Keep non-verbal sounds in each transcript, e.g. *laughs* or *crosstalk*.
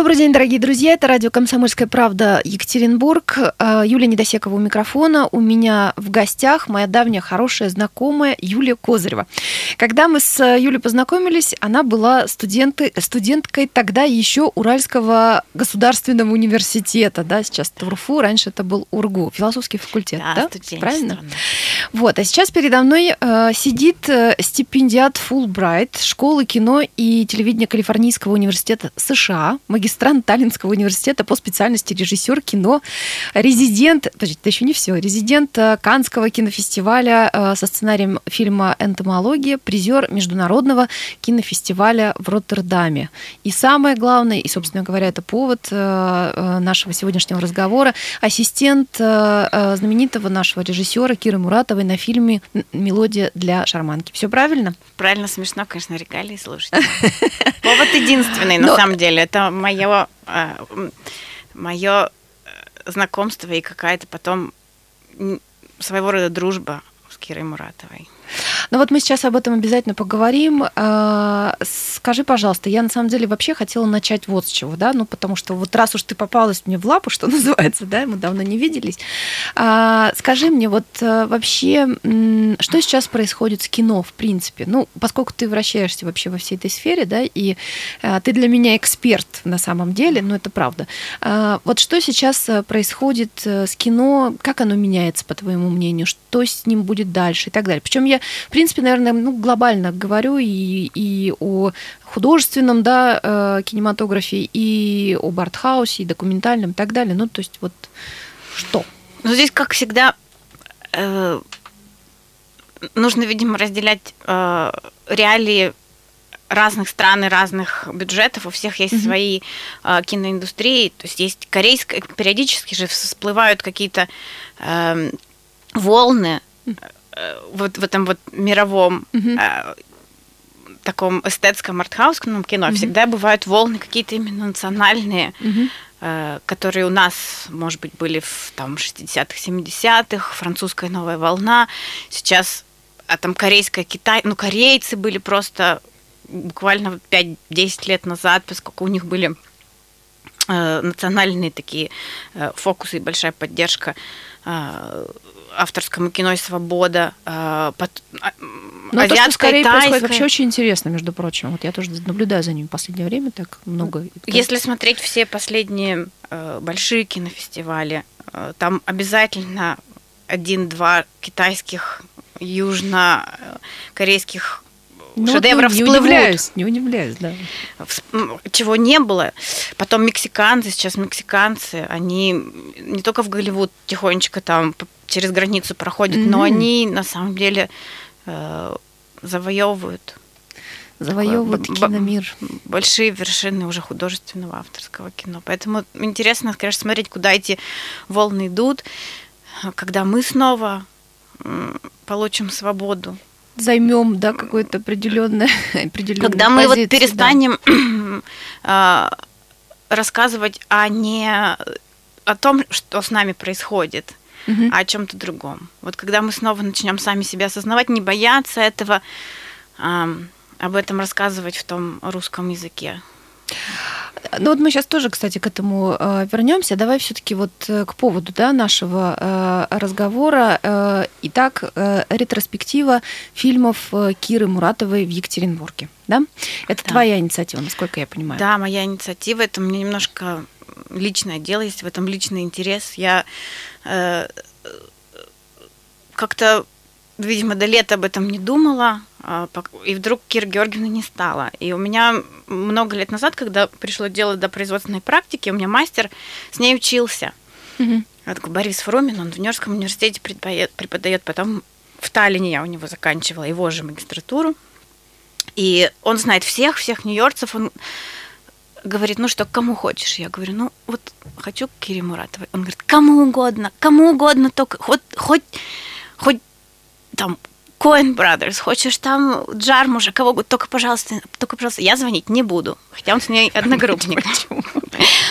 Добрый день, дорогие друзья. Это радио «Комсомольская правда» Екатеринбург. А, Юлия Недосекова у микрофона. У меня в гостях моя давняя хорошая знакомая Юлия Козырева. Когда мы с Юлей познакомились, она была студенты, студенткой тогда еще Уральского государственного университета. Да, сейчас это УРФУ, раньше это был УРГУ, философский факультет. Да, да? правильно? Вот, а сейчас передо мной э, сидит э, стипендиат Фулбрайт школы кино и телевидения Калифорнийского университета США, магистрант Таллинского университета по специальности режиссер кино, резидент, подождите, это еще не все, резидент э, Канского кинофестиваля э, со сценарием фильма «Энтомология», призер международного кинофестиваля в Роттердаме. И самое главное, и, собственно говоря, это повод э, нашего сегодняшнего разговора, ассистент знаменитого нашего режиссера Киры Муратовой на фильме «Мелодия для шарманки». Все правильно? Правильно, смешно, конечно, регалии слушать. Повод единственный, на самом деле. Это мое, э, мое э, знакомство и какая-то потом своего рода дружба с Кирой Муратовой. Ну вот мы сейчас об этом обязательно поговорим. А, скажи, пожалуйста, я на самом деле вообще хотела начать вот с чего, да, ну потому что вот раз уж ты попалась мне в лапу, что *laughs* называется, да, мы давно не виделись, а, скажи мне вот э, вообще, что сейчас происходит с кино, в принципе? Ну, поскольку ты вращаешься вообще во всей этой сфере, да, и а, ты для меня эксперт на самом деле, ну это правда. Вот что сейчас э, происходит э, с кино, как оно меняется, по твоему мнению, что с ним будет дальше и так далее? Причем я в принципе, наверное, ну, глобально говорю и, и о художественном да, э, кинематографе, и об артхаусе, и документальном, и так далее. Ну, то есть вот что? Ну, здесь, как всегда, э, нужно, видимо, разделять э, реалии разных стран и разных бюджетов, у всех есть mm-hmm. свои э, киноиндустрии, то есть есть корейская, периодически же всплывают какие-то э, волны вот в этом вот мировом mm-hmm. таком эстетском артхаусном кино mm-hmm. всегда бывают волны какие-то именно национальные, mm-hmm. которые у нас, может быть, были в там 60-х, 70-х, французская новая волна, сейчас а там корейская, Китай, ну корейцы были просто буквально 5-10 лет назад, поскольку у них были национальные такие фокусы и большая поддержка авторскому кино и свобода, э, под, ну, азиатская, то, что скорее происходит вообще очень интересно, между прочим. Вот я тоже наблюдаю за ними в последнее время так много. Если смотреть все последние э, большие кинофестивали, э, там обязательно один-два китайских, южно-корейских ну, шедевров вот не, не удивляюсь, не удивляюсь, да. Чего не было. Потом мексиканцы, сейчас мексиканцы, они не только в Голливуд тихонечко там через границу проходят, mm-hmm. но они на самом деле э, завоевывают завоевывают киномир. Большие вершины уже художественного авторского кино. Поэтому интересно, конечно, смотреть, куда эти волны идут, когда мы снова получим свободу. Займем, да, какое-то определенное, *laughs* определенное Когда мы позиции, вот перестанем да. *clears throat* рассказывать, а не о том, что с нами происходит, угу. а о чем-то другом. Вот когда мы снова начнем сами себя осознавать, не бояться этого, об этом рассказывать в том русском языке. Ну вот мы сейчас тоже, кстати, к этому э, вернемся. Давай все-таки вот э, к поводу да, нашего э, разговора. Итак, ретроспектива фильмов Киры Муратовой в Екатеринбурге. Да? Это да. твоя инициатива, насколько я понимаю. Да, моя инициатива. Это мне немножко личное дело, есть в этом личный интерес. Я э, как-то, видимо, до лета об этом не думала, э, и вдруг Кира Георгиевна не стала. И у меня много лет назад, когда пришло дело до производственной практики, у меня мастер с ней учился. Mm-hmm. такой Борис Фрумин, он в Нью-Йоркском университете преподает, преподает, потом в Таллине я у него заканчивала его же магистратуру. И он знает всех, всех нью-йоркцев, он говорит, ну что, кому хочешь? Я говорю, ну вот хочу к Кире Муратовой. Он говорит, кому угодно, кому угодно, только хоть, хоть, хоть там Коэн Brothers, хочешь там Джармуша, кого угодно, только, пожалуйста, только, пожалуйста, я звонить не буду, хотя он с ней одногруппник.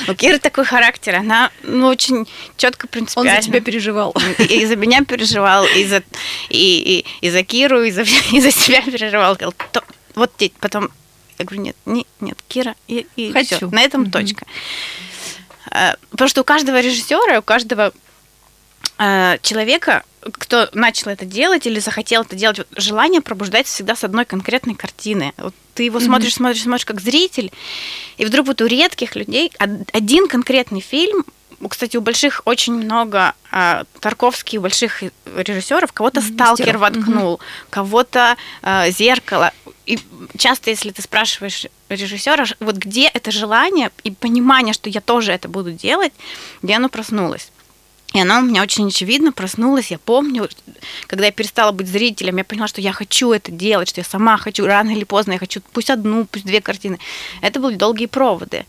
У Киры такой характер, она ну, очень четко принципиально. Он за тебя переживал. И за меня переживал, и за, и, и, и за Киру, и за, *laughs* и за себя переживал. Вот потом Я говорю, нет, не, нет, Кира, и, и Хочу. всё, на этом точка. Э, Потому что у каждого режиссера, у каждого человека, кто начал это делать или захотел это делать, вот желание пробуждается всегда с одной конкретной картины. Вот ты его Мгм. смотришь, смотришь, смотришь как зритель, и вдруг вот у редких людей од- один конкретный фильм, кстати, у больших очень много а, Тарковский, у больших режиссеров, кого-то Мгм, Сталкер воткнул, кого-то а, Зеркало. И часто, если ты спрашиваешь режиссера, вот где это желание и понимание, что я тоже это буду делать, где оно проснулось. И оно у меня очень очевидно проснулось. Я помню, когда я перестала быть зрителем, я поняла, что я хочу это делать, что я сама хочу, рано или поздно я хочу пусть одну, пусть две картины. Это были долгие проводы.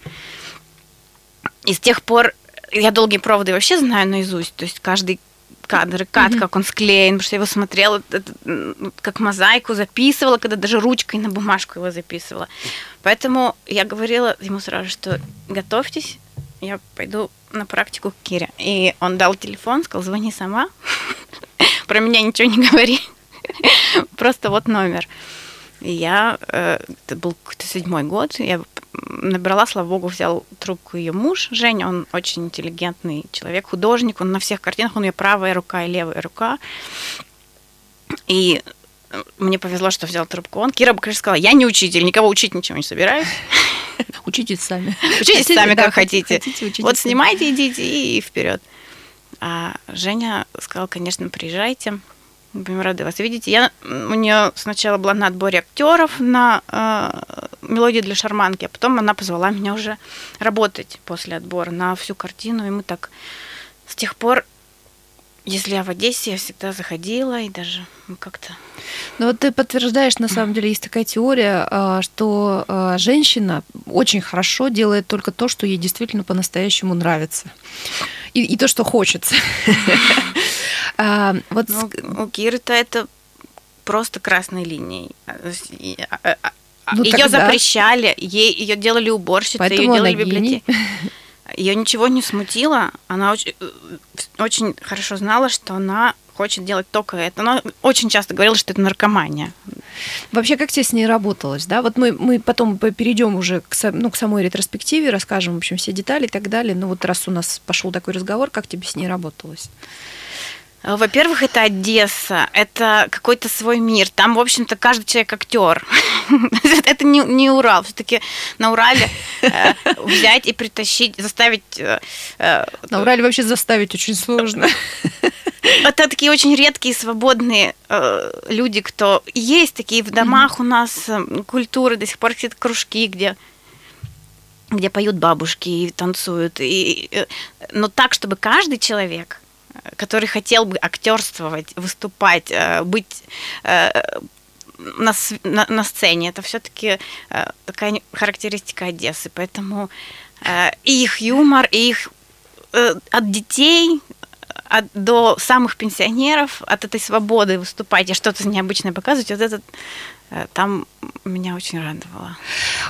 И с тех пор я долгие проводы вообще знаю наизусть. То есть каждый кадр кат, Мгм. как он склеен, потому что я его смотрела это, как мозаику, записывала, когда даже ручкой на бумажку его записывала. Поэтому я говорила ему сразу, что готовьтесь, я пойду на практику к Кире. И он дал телефон, сказал, звони сама. *laughs* Про меня ничего не говори. *laughs* Просто вот номер. И я, э, это был какой-то седьмой год, я набрала, слава богу, взял трубку ее муж, Женя, он очень интеллигентный человек, художник, он на всех картинах, он ее правая рука и левая рука. И мне повезло, что взял трубку он. Кира бы, конечно, сказала, я не учитель, никого учить ничего не собираюсь. *laughs* *laughs* Учитесь сами. Учитесь сами, как хотите. Вот снимайте, идите и вперед. А Женя сказал, конечно, приезжайте. Мы Будем рады вас видеть. Я, у нее сначала была на отборе актеров на э, мелодию для шарманки, а потом она позвала меня уже работать после отбора на всю картину. И мы так с тех пор, если я в Одессе, я всегда заходила и даже мы как-то Ну вот ты подтверждаешь, на самом деле есть такая теория, а, что а, женщина очень хорошо делает только то, что ей действительно по-настоящему нравится. И, и то, что хочется. *laughs* А, Вот Ну, у Киры-то это просто красной линией. Ну, ее тогда- запрещали, ей ее делали уборщицей, ее делали библиотеке. *laughs* Ее ничего не смутило. Она очень, э, очень хорошо знала, что она хочет делать только это. Она очень часто говорила, что это наркомания. Вообще, как тебе с ней работалось, да? Вот мы, мы потом перейдем уже к, ну, к самой ретроспективе, расскажем, в общем, все детали и так далее. Но вот раз у нас пошел такой разговор, как тебе с ней работалось? Э, Во-первых, это Одесса, это какой-то свой мир. Там, в общем-то, каждый человек актер. *laughs* Это не, не Урал. Все-таки на Урале э, взять и притащить, заставить э, На Урале вообще заставить очень сложно. Это такие очень редкие свободные э, люди, кто есть такие в домах у нас э, культуры до сих пор какие-то кружки, где где поют бабушки и танцуют, и, но так, чтобы каждый человек, который хотел бы актерствовать, выступать, э, быть э, на, на, на сцене, это все-таки такая не- характеристика Одессы, поэтому э, и их юмор, и их э, от детей от, до самых пенсионеров, от этой свободы выступать и что-то необычное показывать, вот этот э, там меня очень радовало.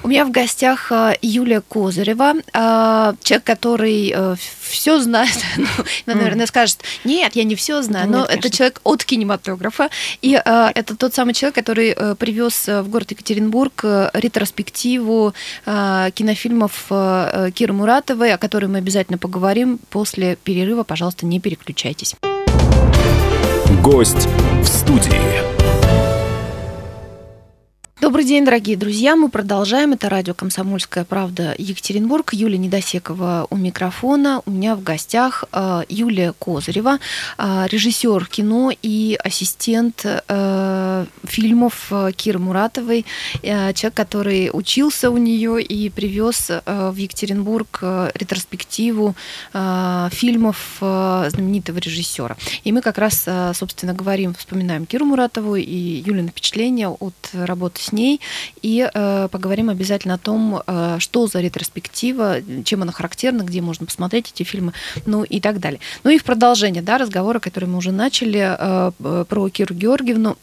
У меня в гостях э, Юлия Козырева, э, человек, который все знает, *laughs* ну, наверное, скажет, нет, я не все знаю, но нет, это конечно. человек от кинематографа, и э, это тот самый человек, который э, привез э, в город Екатеринбург э, ретроспективу э, кинофильмов э, э, Киры Муратовой, о которой мы обязательно поговорим после перерыва. Пожалуйста, не переключайтесь. Гость в студии. Добрый день, дорогие друзья. Мы продолжаем. Это радио «Комсомольская правда» Екатеринбург. Юлия Недосекова у микрофона. У меня в гостях э, Юлия Козырева, э, режиссер кино и ассистент э, фильмов Киры Муратовой. Человек, который учился у нее и привез в Екатеринбург ретроспективу фильмов знаменитого режиссера. И мы как раз, собственно, говорим, вспоминаем Киру Муратову и Юлины впечатления от работы с ней. И э, поговорим обязательно о том, э, что за ретроспектива, чем она характерна, где можно посмотреть эти фильмы, ну и так далее. Ну и в продолжение да, разговора, который мы уже начали э, про Киру Георгиевну.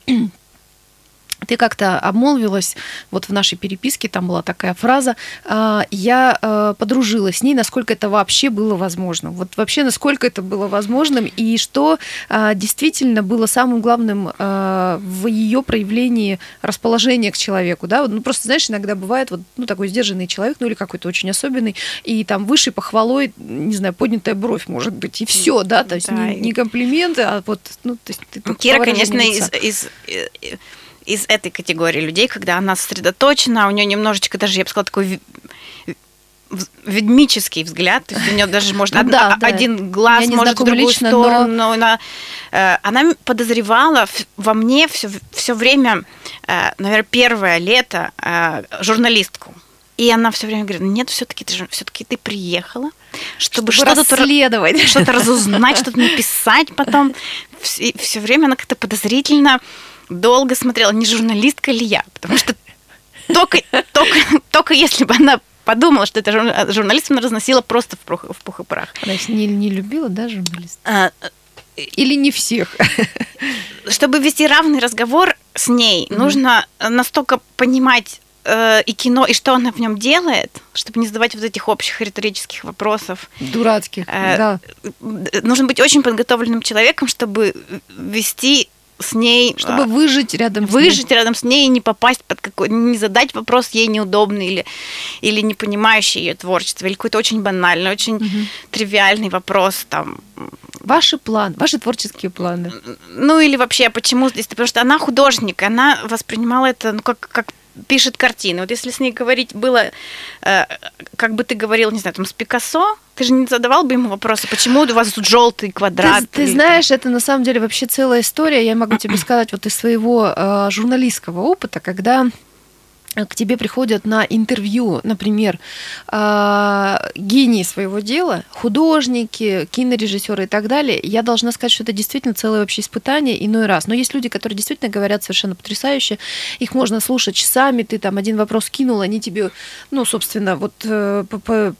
Ты как-то обмолвилась, вот в нашей переписке там была такая фраза, «А, я э, подружилась с ней, насколько это вообще было возможно. Вот вообще, насколько это было возможным, и что а, действительно было самым главным а, в ее проявлении расположения к человеку, да, ну просто, знаешь, иногда бывает вот, ну, такой сдержанный человек, ну, или какой-то очень особенный, и там высшей похвалой, не знаю, поднятая бровь, может быть, и все, да, то есть да, не, не комплименты, а вот, ну, то есть... Ты Кира, конечно, из, из э, из этой категории людей, когда она сосредоточена, у нее немножечко даже, я бы сказала, такой ведмический взгляд, то есть у нее даже можно ну, да, один да. глаз я может в другую лично, сторону, но... она, э, она подозревала во мне все, все время, э, наверное, первое лето э, журналистку. И она все время говорит, нет, все-таки ты все-таки ты приехала, чтобы, чтобы что-то расследовать, что-то разузнать, что-то написать потом. Все время она как-то подозрительно долго смотрела, не журналистка ли я, потому что только, только, только если бы она подумала, что это журналист, она разносила просто в пух, в пух и прах. Она не, не любила, да, журналист? А, Или не всех? *laughs* Чтобы вести равный разговор с ней, mm-hmm. нужно настолько понимать э, и кино, и что она в нем делает, чтобы не задавать вот этих общих риторических вопросов. Дурацких, э, да. Нужно быть очень подготовленным человеком, чтобы вести с ней... Чтобы а, выжить рядом выжить с ней. Выжить рядом с ней и не попасть под какой... Не задать вопрос ей неудобный или, или не понимающий ее творчество, или какой-то очень банальный, очень угу. тривиальный вопрос там. Ваши планы, ваши творческие планы. Ну или вообще, почему здесь? Потому что она художник, она воспринимала это ну, как, как пишет картины. Вот если с ней говорить было, э, как бы ты говорил, не знаю, там с Пикассо, ты же не задавал бы ему вопросы, почему у вас тут желтый квадрат? Ты, ты знаешь, это на самом деле вообще целая история. Я могу тебе *clears throat* сказать вот из своего э, журналистского опыта, когда к тебе приходят на интервью, например, а, гении своего дела, художники, кинорежиссеры и так далее, я должна сказать, что это действительно целое вообще испытание иной раз. Но есть люди, которые действительно говорят совершенно потрясающе, их можно слушать часами, ты там один вопрос кинул, они тебе, ну, собственно, вот э,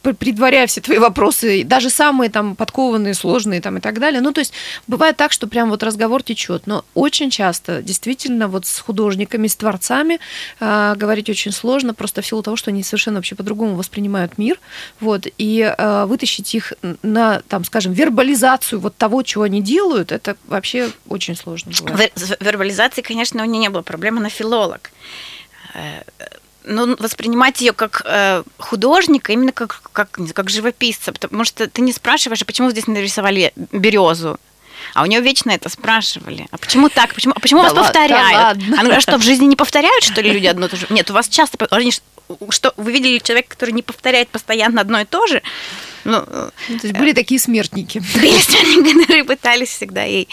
предваряя все твои вопросы, даже самые там подкованные, сложные там и так далее. Ну, то есть бывает так, что прям вот разговор течет, но очень часто действительно вот с художниками, с творцами говорить говорить очень сложно, просто в силу того, что они совершенно вообще по-другому воспринимают мир, вот, и э, вытащить их на, там, скажем, вербализацию вот того, чего они делают, это вообще очень сложно. Бывает. Вербализации, конечно, у нее не было проблемы, она филолог э, ну, воспринимать ее как э, художника, именно как, как, как живописца, потому что ты не спрашиваешь, а почему здесь нарисовали березу, а у нее вечно это спрашивали. А почему так? Почему, а почему да вас ладно, повторяют? Да ладно. А что, в жизни не повторяют, что ли, люди одно и то же? *laughs* Нет, у вас часто... Что, вы видели человека, который не повторяет постоянно одно и то же? Ну, ну то есть были такие смертники. *laughs* Были смертники, которые пытались всегда ей...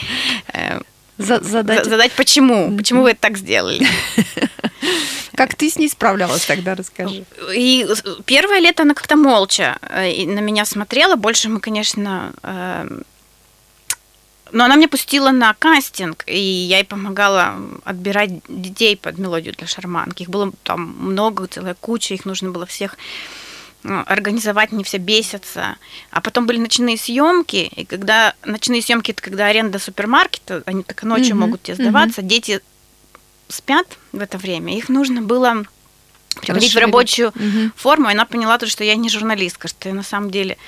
Э, задать. задать почему, почему вы это так сделали. *laughs* Как ты с ней справлялась тогда, расскажи. И первое лето она как-то молча э, на меня смотрела. Больше мы, конечно, э, но она мне пустила на кастинг, и я ей помогала отбирать детей под мелодию для шарманки. Их было там много, целая куча, их нужно было всех ну, организовать, не все бесятся. А потом были ночные съемки, и когда ночные съемки это когда аренда супермаркета, они так ночью mm-hmm. могут тебе сдаваться, mm-hmm. дети спят в это время, их нужно было приводить в рабочую mm-hmm. форму, и она поняла то, что я не журналистка, что я на самом деле Э,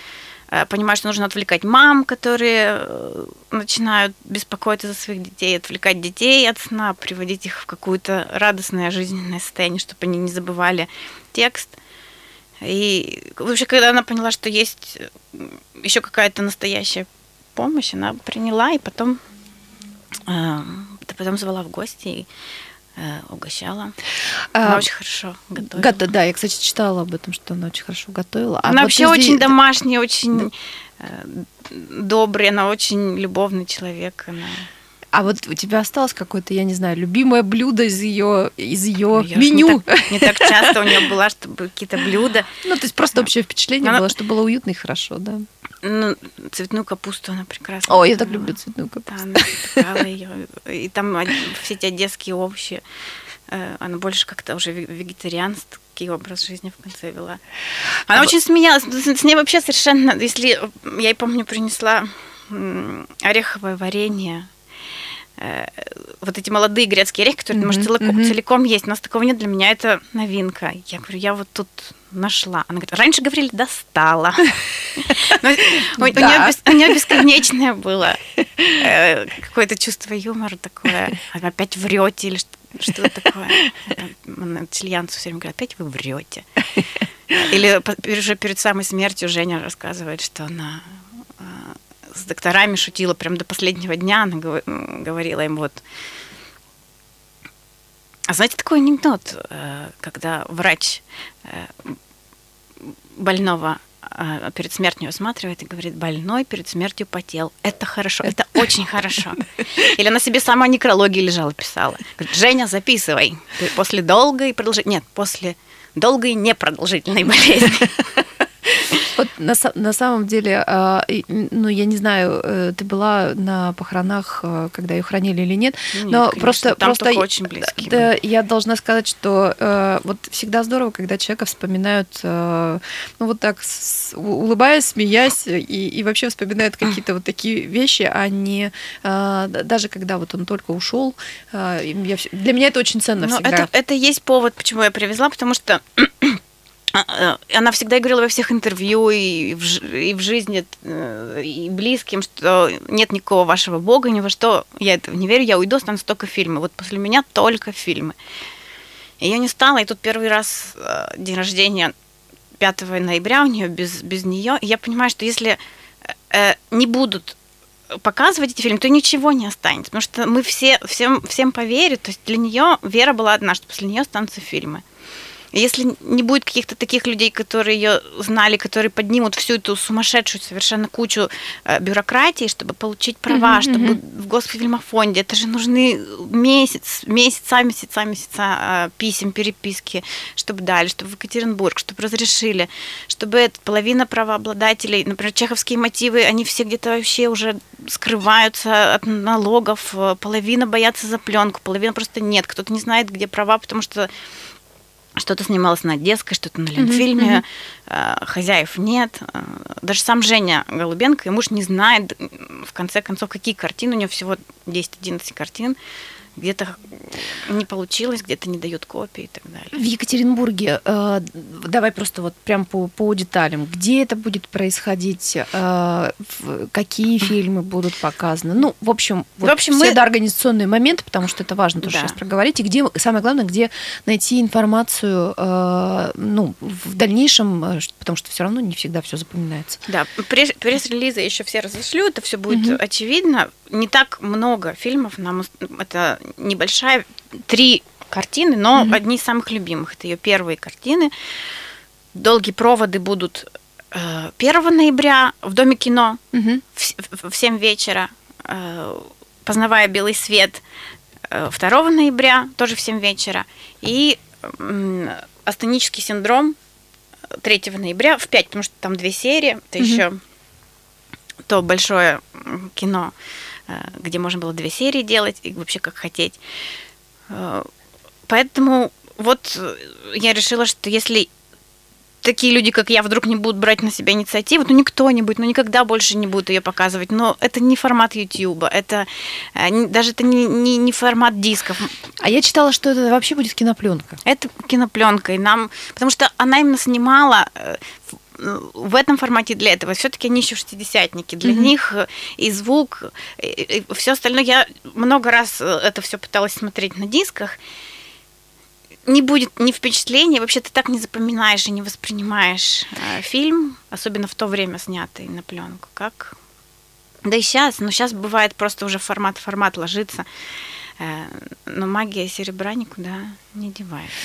понимаю, что нужно отвлекать мам, которые э, начинают беспокоиться за своих детей, отвлекать детей от сна, приводить их в какое-то радостное жизненное состояние, чтобы они не забывали текст. И вообще, когда она поняла, что есть э, еще какая-то настоящая помощь, она приняла и потом, э, потом звала в гости. И Э, угощала. Она а, очень хорошо готовила. Гото, да, я, кстати, читала об этом, что она очень хорошо готовила. А она вот вообще здесь... очень домашняя, очень да. добрый, она очень любовный человек. Она... А вот у тебя осталось какое-то, я не знаю, любимое блюдо из ее из ее ну, меню? Не так, не так часто у нее было, чтобы какие-то блюда. Ну, то есть просто общее впечатление она... было, что было уютно и хорошо, да. Ну, цветную капусту она прекрасно. О, я так люблю цветную капусту. Да, она ее. И там все эти одесские овощи. Э, она больше как-то уже вегетарианский образ жизни в конце вела. Она а очень смеялась. С ней вообще совершенно... Если я, помню, принесла ореховое варенье, вот эти молодые грецкие орехи, которые, mm-hmm. может, целиком, mm-hmm. целиком есть. У нас такого нет, для меня это новинка. Я говорю, я вот тут нашла. Она говорит, раньше говорили, достала. *laughs* У нее бесконечное было э, какое-то чувство юмора такое. Опять врете или что такое. Итальянцу все время говорят, опять вы врете. Или уже перед самой смертью Женя рассказывает, что она э, с докторами шутила прям до последнего дня. Она говорила им вот, а знаете такой анекдот, э, когда врач больного а, перед смертью осматривает и говорит, больной перед смертью потел. Это хорошо, это очень хорошо. *laughs* Или она себе сама некрологии лежала, писала. Говорит, Женя, записывай. После долгой продолжительной... Нет, после долгой непродолжительной болезни. *laughs* Вот на, на самом деле, а, ну, я не знаю, э, ты была на похоронах, э, когда ее хранили или нет, нет но конечно, просто, там просто очень близкие да, я должна сказать, что э, вот всегда здорово, когда человека вспоминают, ну, вот так, улыбаясь, смеясь, и, и вообще вспоминают *clears throat* какие-то вот такие вещи, а не даже когда вот он только ушел. Я, для меня это очень ценно но всегда. Это, это есть повод, почему я привезла, потому что она всегда говорила во всех интервью и в, и в жизни, э, и близким, что нет никакого вашего бога, ни во что. Я этого не верю, я уйду, останутся только фильмы. Вот после меня только фильмы. Ее не стало, и тут первый раз э, день рождения 5 ноября у нее без, без нее. И я понимаю, что если не будут показывать эти фильмы, то ничего не останется. Потому что мы все, всем, всем поверят. То есть для нее вера была одна, что после нее останутся фильмы. Если не будет каких-то таких людей, которые ее знали, которые поднимут всю эту сумасшедшую совершенно кучу э, бюрократии, чтобы получить права, mm-hmm. чтобы в Госфильмофонде, это же нужны месяц, месяца, месяца, месяца э, писем, переписки, чтобы дали, чтобы в Екатеринбург, чтобы разрешили, чтобы это, половина правообладателей, например, чеховские мотивы, они все где-то вообще уже скрываются от налогов, э, половина боятся за пленку, половина просто нет, кто-то не знает, где права, потому что что-то снималось на Одесской, что-то на Ленфильме, mm-hmm. хозяев нет. Э, даже сам Женя Голубенко, и муж не знает, в конце концов, какие картины, у него всего 10-11 картин, где-то не получилось, где-то не дают копии и так далее. В Екатеринбурге, э, давай просто вот прям по, по деталям, где это будет происходить, э, какие *laughs* фильмы будут показаны, ну, в общем, вот в общем все мы... это организационные моменты, потому что это важно тоже да. сейчас проговорить, и где, самое главное, где найти информацию, э, ну, в дальнейшем, э, потому что все равно не всегда все запоминается. Да, пресс-релизы еще все разошлю, это все будет угу. очевидно. Не так много фильмов, нам это небольшая, три картины, но mm-hmm. одни из самых любимых. Это ее первые картины. Долгие проводы будут 1 э, ноября в Доме кино mm-hmm. в, в 7 вечера. Э, Познавая белый свет 2 э, ноября, тоже в 7 вечера. И астенический синдром 3 ноября в 5, потому что там две серии. Это mm-hmm. еще то большое кино где можно было две серии делать, и вообще как хотеть. Э, поэтому вот я решила, что если такие люди, как я, вдруг не будут брать на себя инициативу, ну никто не будет, ну никогда больше не будут ее показывать. Но это не формат Ютьюба, это э, даже это не, не, не формат дисков. А я читала, что это вообще будет кинопленка. Это кинопленка, и нам, потому что она именно снимала в этом формате для этого. Все-таки они еще шестидесятники. Для mm-hmm. них и звук, и, и все остальное. Я много раз это все пыталась смотреть на дисках. Не будет ни впечатления, вообще ты так не запоминаешь и не воспринимаешь э, фильм, особенно в то время снятый на пленку, как да и сейчас, но сейчас бывает просто уже формат формат ложится. Э, но магия серебра никуда не девается.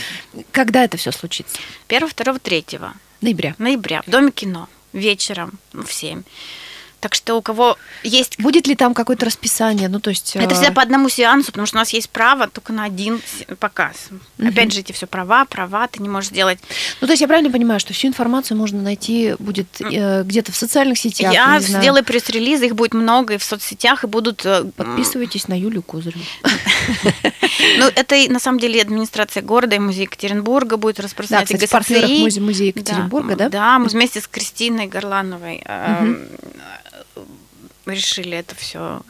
Когда это все случится? Первого, второго, третьего. Ноября. Ноября. В Доме кино. Вечером в 7. Так что у кого есть... Будет ли там какое-то расписание? Ну, то есть... Это всегда э, по одному сеансу, потому что у нас есть право только на один показ. Угу. Опять же, эти все права, права, ты не можешь сделать... Ну, то есть я правильно понимаю, что всю информацию можно найти будет э, где-то в социальных сетях? Я сделаю пресс-релизы, их будет много и в соцсетях, и будут... Э, Подписывайтесь на Юлю Козыреву. *laughs* Ну, это на самом деле администрация города и музей Екатеринбурга будет распространять. Да, кстати, музея Екатеринбурга, да? Да, мы вместе с Кристиной Горлановой решили это все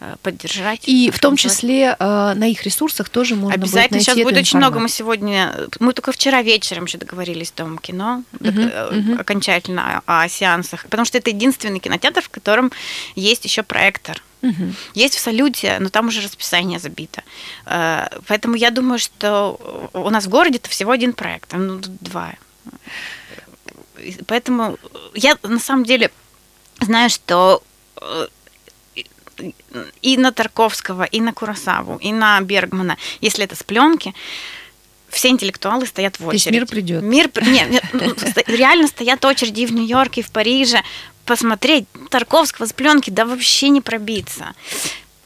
э, поддержать. И в том числе э, на их ресурсах тоже можно Обязательно. будет Сейчас будет очень много. Мы сегодня, мы только вчера вечером еще договорились с Домом кино uh-huh, окончательно о, о сеансах, потому что это единственный кинотеатр, в котором есть еще проектор. Угу. Есть в салюте, но там уже расписание забито. Поэтому я думаю, что у нас в городе это всего один проект, ну, два. Поэтому я на самом деле знаю, что э, и на Тарковского, и на Курасаву, и на Бергмана, если это с пленки, все интеллектуалы стоят в. То есть мир придет. Мир, нет, ну, *laughs* реально стоят очереди в Нью-Йорке, в Париже. Посмотреть Тарковского с пленки, да вообще не пробиться.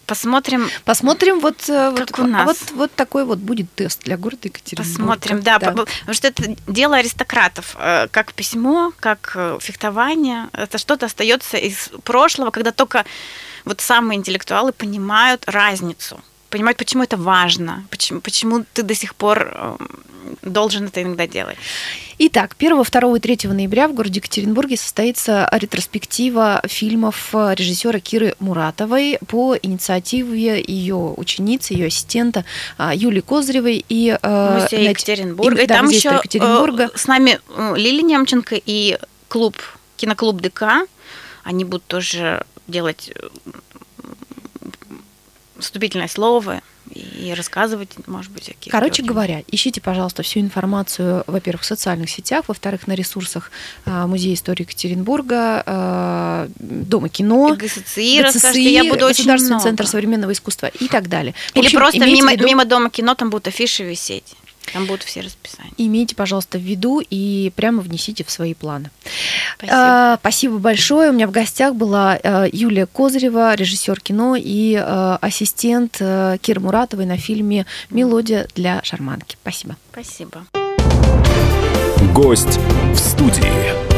Посмотрим. Посмотрим, вот, э, как вот, у нас. Вот, вот такой вот будет тест для города Екатеринбурга. Посмотрим, да, да. Потому что это дело аристократов. Э, как письмо, как э, фехтование. Это что-то остается из прошлого, когда только вот самые интеллектуалы понимают разницу понимать, почему это важно, почему, почему ты до сих пор эм, должен это иногда делать. Итак, 1, 2 и 3 ноября в городе Екатеринбурге состоится ретроспектива фильмов режиссера Киры Муратовой по инициативе ее ученицы, ее ассистента а, Юлии Козыревой и э, Музей Екатеринбурга. И, и да, там еще Екатеринбурга. Э, с нами Лили Немченко и клуб, киноклуб ДК. Они будут тоже делать вступительное слово и рассказывать, может быть, какие Короче говоря, ищите, пожалуйста, всю информацию, во-первых, в социальных сетях, во-вторых, на ресурсах а, Музея истории Екатеринбурга, а, Дома кино, ГСЦИ, ГСЦИ я буду Государственный центр современного искусства и так далее. Или общем, просто мимо, виду... мимо Дома кино там будут афиши висеть. Там будут все расписания. Имейте, пожалуйста, в виду и прямо внесите в свои планы. Спасибо. А, спасибо большое. У меня в гостях была а, Юлия Козырева, режиссер кино и а, ассистент а, Киры Муратовой на фильме «Мелодия для шарманки». Спасибо. Спасибо. Гость в студии.